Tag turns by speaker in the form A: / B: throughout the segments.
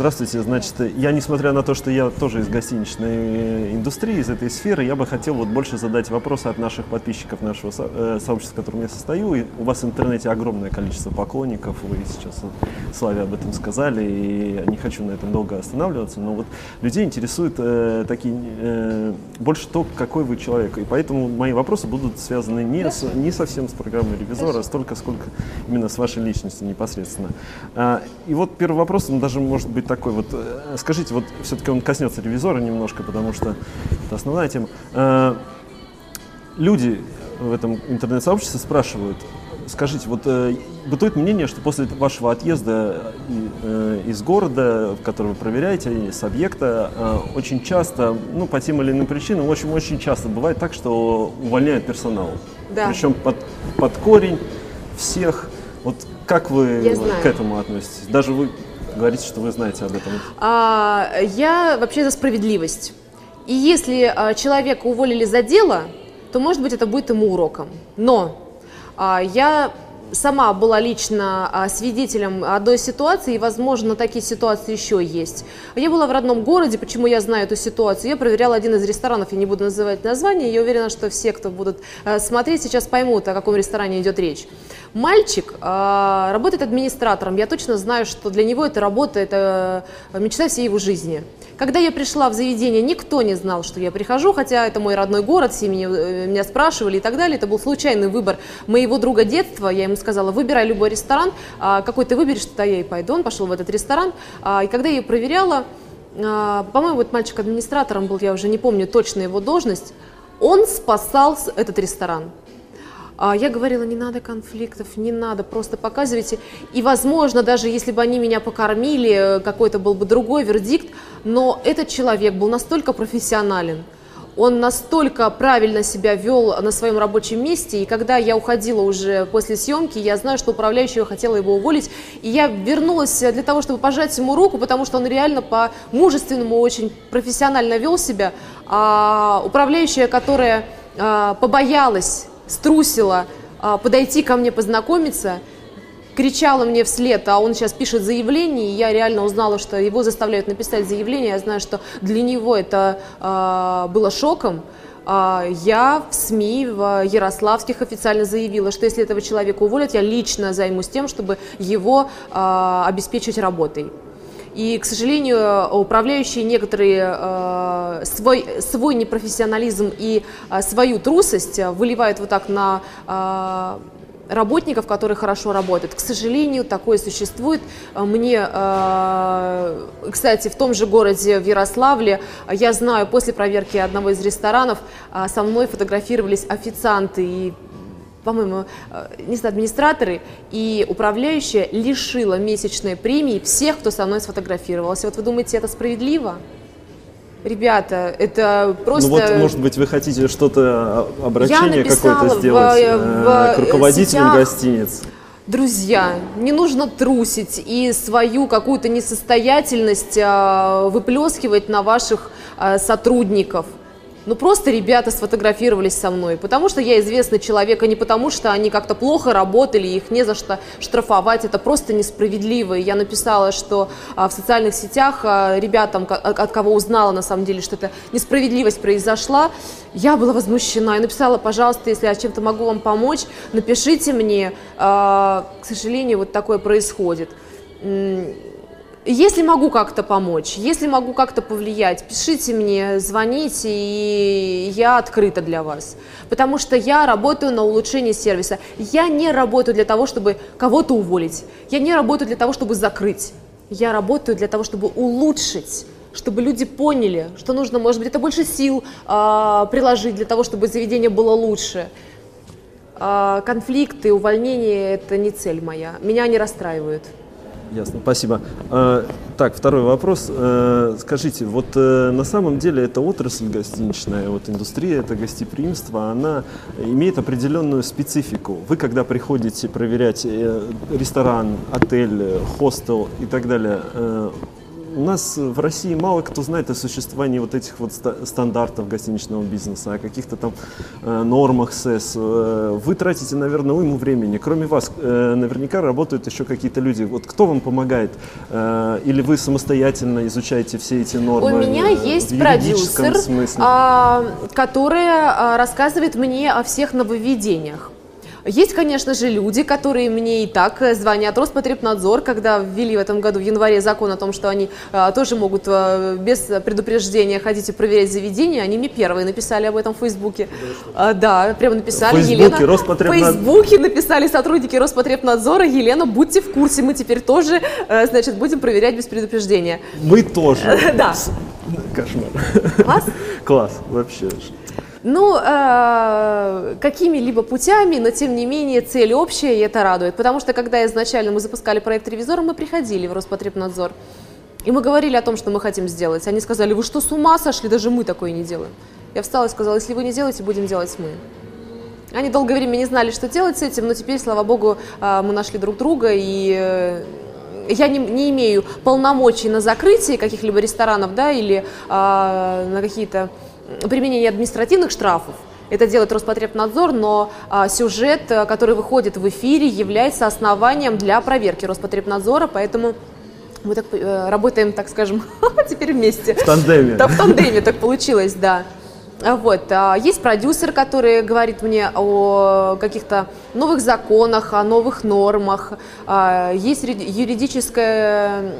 A: Здравствуйте. Значит, я, несмотря на то, что я тоже из гостиничной индустрии, из этой сферы, я бы хотел вот больше задать вопросы от наших подписчиков нашего э, сообщества, в котором я состою. И у вас в интернете огромное количество поклонников, вы сейчас Славе об этом сказали, и не хочу на этом долго останавливаться, но вот людей интересует э, такие, э, больше то, какой вы человек. И поэтому мои вопросы будут связаны не, с, не совсем с программой ревизора, а столько, сколько именно с вашей личностью непосредственно. А, и вот первый вопрос, он даже может быть такой, вот э, скажите, вот все-таки он коснется ревизора немножко, потому что это основная тема. А, люди в этом интернет-сообществе спрашивают, скажите, вот э, бытует мнение, что после вашего отъезда э, из города, который вы проверяете, с объекта, э, очень часто, ну, по тем или иным причинам, очень-очень часто бывает так, что увольняют персонал.
B: Да.
A: Причем под, под корень всех. Вот как вы
B: Я
A: вот
B: знаю.
A: к этому относитесь? Даже вы говорите, что вы знаете об этом.
B: А, я вообще за справедливость. И если а, человека уволили за дело, то, может быть, это будет ему уроком. Но а, я сама была лично а, свидетелем одной ситуации, и, возможно, такие ситуации еще есть. Я была в родном городе, почему я знаю эту ситуацию? Я проверяла один из ресторанов, я не буду называть название, я уверена, что все, кто будут э, смотреть, сейчас поймут, о каком ресторане идет речь. Мальчик а, работает администратором. Я точно знаю, что для него эта работа – это мечта всей его жизни. Когда я пришла в заведение, никто не знал, что я прихожу, хотя это мой родной город, все меня, э, меня спрашивали и так далее. Это был случайный выбор моего друга детства. Я ему сказала, выбирай любой ресторан, а, какой ты выберешь, туда я и пойду. Он пошел в этот ресторан. А, И когда я ее проверяла, а, по-моему, вот мальчик администратором был, я уже не помню точно его должность, он спасал этот ресторан. Я говорила, не надо конфликтов, не надо, просто показывайте. И, возможно, даже если бы они меня покормили, э, какой-то был бы другой вердикт, но этот человек был настолько профессионален, он настолько правильно себя вел на своем рабочем месте, и когда я уходила уже после съемки, я знаю, что управляющая хотела его уволить, и я вернулась для того, чтобы пожать ему руку, потому что он реально по-мужественному очень профессионально вел себя, а управляющая, которая а, побоялась струсила а, подойти ко мне познакомиться, кричала мне вслед, а он сейчас пишет заявление, и я реально узнала, что его заставляют написать заявление, я знаю, что для него это а, было шоком. А, Я в СМИ, в Ярославских официально заявила, что если этого человека уволят, я лично займусь тем, чтобы его а, обеспечить работой. И, к сожалению, управляющие некоторые э, свой, свой непрофессионализм и э, свою трусость э, выливают вот так на э, работников, которые хорошо работают. К сожалению, такое существует. Э, Мне, э, кстати, в том же городе, в Ярославле, я знаю, после проверки одного из ресторанов э, со мной фотографировались официанты и по-моему, не знаю, администраторы и управляющая лишила месячной премии всех, кто со мной сфотографировался. Вот вы думаете, это справедливо? Ребята, это просто...
A: Ну вот, может быть, вы хотите что-то, а, обращение какое-то
B: в-
A: сделать
B: в-
A: э, к руководителям
B: сетях.
A: гостиниц?
B: Друзья, не нужно трусить и свою какую-то несостоятельность выплескивать на ваших сотрудников. Ну просто ребята сфотографировались со мной, потому что я известный человек, а не потому что они как-то плохо работали, их не за что штрафовать, это просто несправедливо. И я написала, что а, в социальных сетях а, ребятам, от от кого узнала на самом деле, что эта несправедливость произошла, я была возмущена и написала, пожалуйста, если я чем-то могу вам помочь, напишите мне. А, К сожалению, вот такое происходит. Если могу как-то помочь, если могу как-то повлиять, пишите мне, звоните, и я открыта для вас. Потому что я работаю на улучшение сервиса. Я не работаю для того, чтобы кого-то уволить. Я не работаю для того, чтобы закрыть. Я работаю для того, чтобы улучшить чтобы люди поняли, что нужно, может быть, это больше сил а, приложить для того, чтобы заведение было лучше. А, конфликты, увольнения – это не цель моя. Меня они расстраивают.
A: Ясно, спасибо. Э, Так, второй вопрос. Э, Скажите, вот э, на самом деле эта отрасль гостиничная, вот индустрия, это гостеприимство, она имеет определенную специфику. Вы, когда приходите проверять э, ресторан, отель, э, хостел и так далее, у нас в России мало кто знает о существовании вот этих вот стандартов гостиничного бизнеса, о каких-то там э, нормах СЭС. Э, вы тратите, наверное, уйму времени. Кроме вас, э, наверняка работают еще какие-то люди. Вот кто вам помогает? Э, или вы самостоятельно изучаете все эти нормы?
B: У меня есть продюсер, а, который а, рассказывает мне о всех нововведениях. Есть, конечно же, люди, которые мне и так э, звонят. Роспотребнадзор, когда ввели в этом году в январе закон о том, что они а, тоже могут а, без предупреждения ходить и проверять заведения, они мне первые написали об этом в Фейсбуке. А, да, прямо написали. В
A: Фейсбуке, Елена, Роспотребнадзор.
B: В Фейсбуке написали сотрудники Роспотребнадзора. Елена, будьте в курсе, мы теперь тоже, значит, будем проверять без предупреждения.
A: Мы тоже.
B: Да.
A: Кошмар.
B: Класс?
A: Класс, вообще.
B: Ну, э, какими-либо путями, но тем не менее цель общая, и это радует. Потому что когда изначально мы запускали проект ревизора, мы приходили в Роспотребнадзор. И мы говорили о том, что мы хотим сделать. Они сказали, вы что, с ума сошли? Даже мы такое не делаем. Я встала и сказала, если вы не делаете, будем делать мы. Они долгое время не знали, что делать с этим, но теперь, слава богу, э, мы нашли друг друга, и э, я не, не имею полномочий на закрытие каких-либо ресторанов, да, или а, на какие-то применение административных штрафов. Это делает Роспотребнадзор, но а, сюжет, э, который выходит в эфире, является основанием для проверки Роспотребнадзора, поэтому мы так э, работаем, так скажем, теперь вместе.
A: В тандеме.
B: Да, в тандеме так получилось, да. Вот. А, есть продюсер, который говорит мне о каких-то новых законах, о новых нормах. А, есть юридическая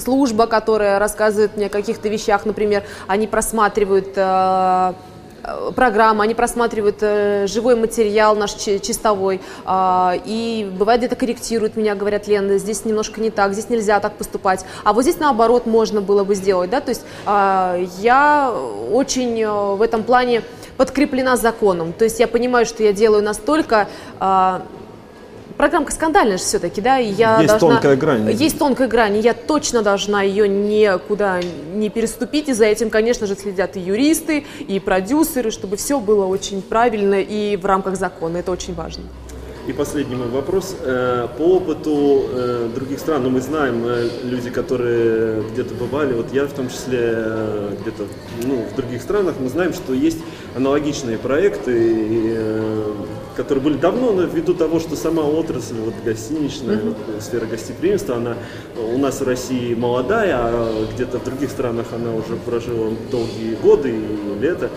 B: служба, которая рассказывает мне о каких-то вещах, например, они просматривают э, программы, они просматривают э, живой материал наш чистовой, э, и бывает где-то корректируют меня, говорят, Лена, здесь немножко не так, здесь нельзя так поступать, а вот здесь наоборот можно было бы сделать, да, то есть э, я очень э, в этом плане подкреплена законом, то есть я понимаю, что я делаю настолько э, программка скандальная же все-таки, да, и я
A: есть
B: должна...
A: тонкая грань.
B: Есть тонкая грань, и я точно должна ее никуда не переступить, и за этим, конечно же, следят и юристы, и продюсеры, чтобы все было очень правильно и в рамках закона, это очень важно.
A: И последний мой вопрос. Э, по опыту э, других стран, ну мы знаем, э, люди, которые где-то бывали, вот я в том числе где-то ну, в других странах, мы знаем, что есть аналогичные проекты, которые были давно, но ввиду того, что сама отрасль, вот гостиничная, mm-hmm. вот, сфера гостеприимства, она у нас в России молодая, а где-то в других странах она уже прожила долгие годы и лето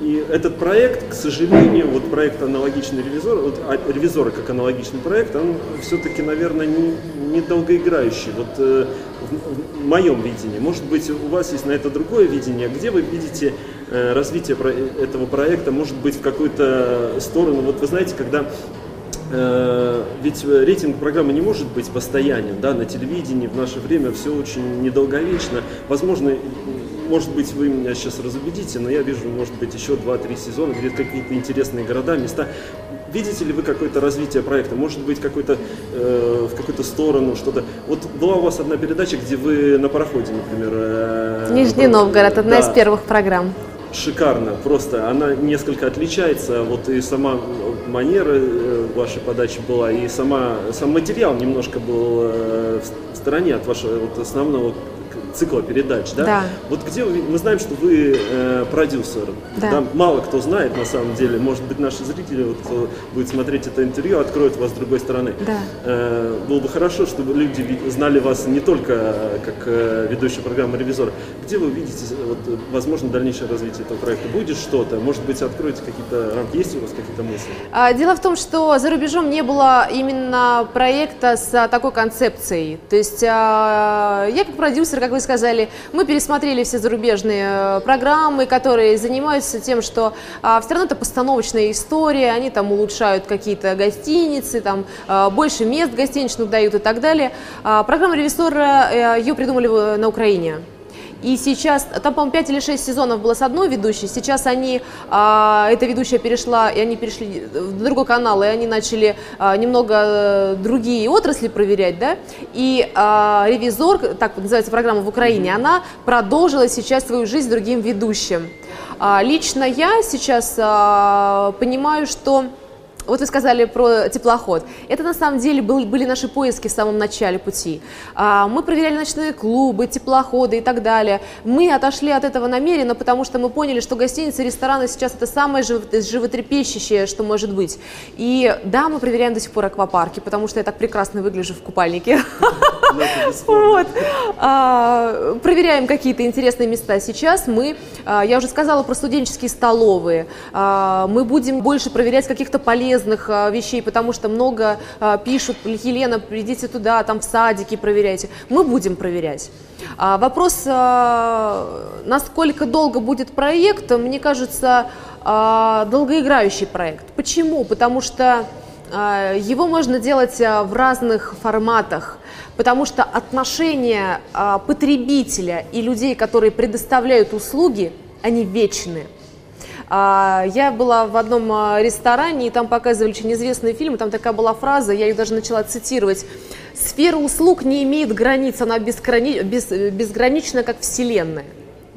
A: и этот проект, к сожалению, вот проект аналогичный ревизор, вот а, ревизоры как аналогичный проект, он все-таки, наверное, не, не долгоиграющий. Вот э, в, в моем видении. Может быть, у вас есть на это другое видение. Где вы видите э, развитие про, этого проекта? Может быть, в какую-то сторону? Вот вы знаете, когда э, ведь рейтинг программы не может быть постоянен, да, на телевидении в наше время все очень недолговечно. Возможно, может быть, вы меня сейчас разубедите, но я вижу, может быть, еще 2-3 сезона, где какие-то интересные города, места. Видите ли вы какое-то развитие проекта? Может быть, какой-то, э, в какую-то сторону что-то? Вот была у вас одна передача, где вы на пароходе, например. Э,
B: Нижний Новгород, одна да. из первых программ.
A: Шикарно, просто она несколько отличается, вот и сама манера э, вашей подачи была, и сама, сам материал немножко был э, в стороне от вашего вот основного цикла передач, да?
B: Да.
A: Вот где вы, мы знаем, что вы э, продюсер.
B: Да. да.
A: Мало кто знает на самом деле. Может быть, наши зрители, вот, кто будет смотреть это интервью, откроют вас с другой стороны.
B: Да.
A: Э, было бы хорошо, чтобы люди знали вас не только э, как э, ведущая программы «Ревизор». Где вы видите, вот, возможно, дальнейшее развитие этого проекта? Будет что-то? Может быть, откроете какие-то рамки? Есть у вас какие-то мысли?
B: А, дело в том, что за рубежом не было именно проекта с а, такой концепцией. То есть а, я как продюсер, как вы сказали, мы пересмотрели все зарубежные э, программы, которые занимаются тем, что а, все равно это постановочная история, они там улучшают какие-то гостиницы, там а, больше мест гостиничных дают и так далее. А, программа ревизора, э, ее придумали на Украине. И сейчас, там, по-моему, 5 или 6 сезонов было с одной ведущей, сейчас они, а, эта ведущая перешла, и они перешли в другой канал, и они начали а, немного э, другие отрасли проверять, да, и а, ревизор, так называется программа в Украине, она продолжила сейчас свою жизнь другим ведущим. А, лично я сейчас а, понимаю, что вот вы сказали про теплоход. Это на самом деле был, были наши поиски в самом начале пути. А, мы проверяли ночные клубы, теплоходы и так далее. Мы отошли от этого намеренно, потому что мы поняли, что гостиницы, рестораны сейчас это самое животрепещущее, что может быть. И да, мы проверяем до сих пор аквапарки, потому что я так прекрасно выгляжу в купальнике. Вот. А, проверяем какие-то интересные места. Сейчас мы, а, я уже сказала про студенческие столовые. Мы будем больше проверять каких-то полезных полезных а, вещей, потому что много а, пишут, Елена, придите туда, там в садике проверяйте. Мы будем проверять. А, вопрос, насколько долго будет проект, мне кажется, долгоиграющий проект. Почему? Потому что его можно делать в разных форматах, потому что отношения потребителя и людей, которые предоставляют услуги, они вечные. А, я была в одном ресторане, и там показывали очень известный фильм, там такая была фраза, я ее даже начала цитировать. «Сфера услуг не имеет границ, она безграни... без... безгранична, как Вселенная».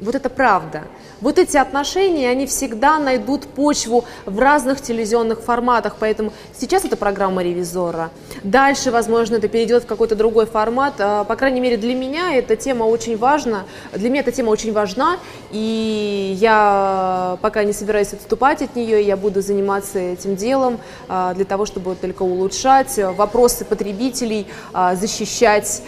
B: Вот это правда. Вот эти отношения, они всегда найдут почву в разных телевизионных форматах, поэтому сейчас это программа ревизора. Дальше, возможно, это перейдет в какой-то другой формат. А, по крайней мере, для меня эта тема очень важна. Для меня эта тема очень важна, и я пока не собираюсь отступать от нее, я буду заниматься этим делом а, для того, чтобы только улучшать вопросы потребителей, а, защищать,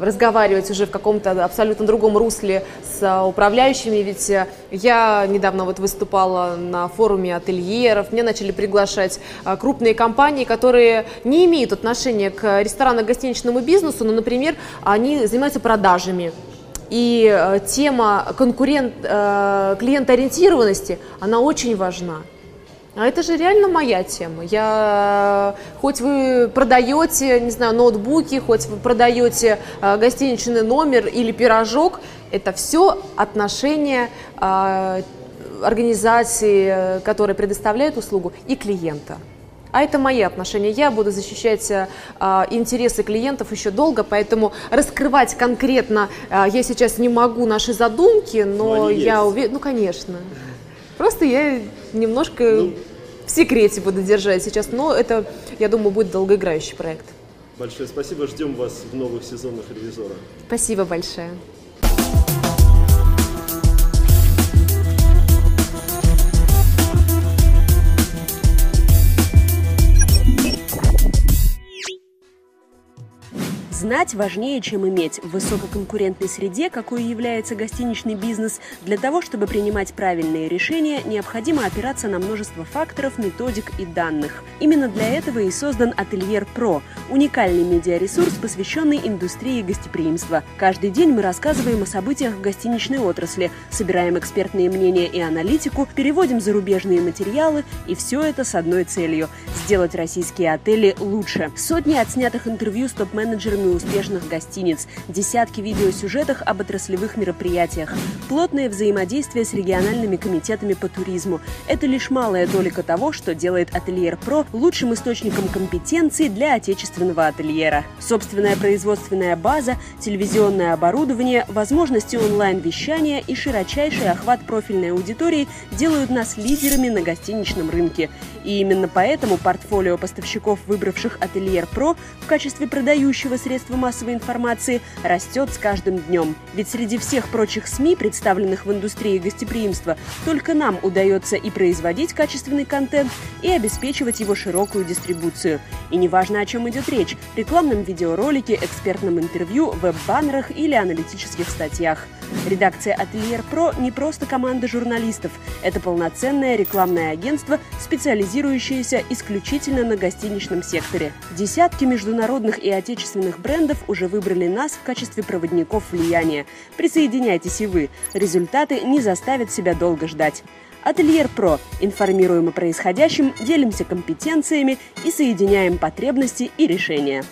B: разговаривать уже в каком-то абсолютно другом русле с управляющими управляющими, ведь э, я недавно вот выступала на форуме ательеров, мне начали приглашать э, крупные компании, которые не имеют отношения к ресторанно-гостиничному бизнесу, но, например, они занимаются продажами. И э, тема конкурент, клиентоориентированности, она очень важна. А это же реально моя тема. Я, хоть вы продаете, не знаю, ноутбуки, хоть вы продаете гостиничный номер или пирожок, это все отношения э, организации, которые предоставляют услугу, и клиента. А это мои отношения. Я буду защищать э, интересы клиентов еще долго, поэтому раскрывать конкретно э, я сейчас не могу наши задумки, но, но я уверена, ну конечно. Просто я немножко ну, в секрете буду держать сейчас, но это, я думаю, будет долгоиграющий проект.
A: Большое спасибо, ждем вас в новых сезонах ревизора.
B: Спасибо большое.
C: Знать важнее, чем иметь. В высококонкурентной среде, какой является гостиничный бизнес, для того, чтобы принимать правильные решения, необходимо опираться на множество факторов, методик и данных. Именно для этого и создан Ательер Про – уникальный медиаресурс, посвященный индустрии гостеприимства. Каждый день мы рассказываем о событиях в гостиничной отрасли, собираем экспертные мнения и аналитику, переводим зарубежные материалы, и все это с одной целью – сделать российские отели лучше. Сотни отснятых интервью с топ-менеджерами успешных гостиниц, десятки видеосюжетов об отраслевых мероприятиях, плотное взаимодействие с региональными комитетами по туризму. Это лишь малая толика того, что делает Ательер Про лучшим источником компетенции для отечественного ательера. Собственная производственная база, телевизионное оборудование, возможности онлайн-вещания и широчайший охват профильной аудитории делают нас лидерами на гостиничном рынке. И именно поэтому портфолио поставщиков, выбравших Ательер Про в качестве продающего средства средства массовой информации растет с каждым днем. Ведь среди всех прочих СМИ, представленных в индустрии гостеприимства, только нам удается и производить качественный контент, и обеспечивать его широкую дистрибуцию. И неважно, о чем идет речь – рекламном видеоролике, экспертном интервью, веб-баннерах или аналитических статьях. Редакция Ательер Про не просто команда журналистов. Это полноценное рекламное агентство, специализирующееся исключительно на гостиничном секторе. Десятки международных и отечественных брендов уже выбрали нас в качестве проводников влияния. Присоединяйтесь и вы. Результаты не заставят себя долго ждать. Ательер Про. Информируем о происходящем, делимся компетенциями и соединяем потребности и решения.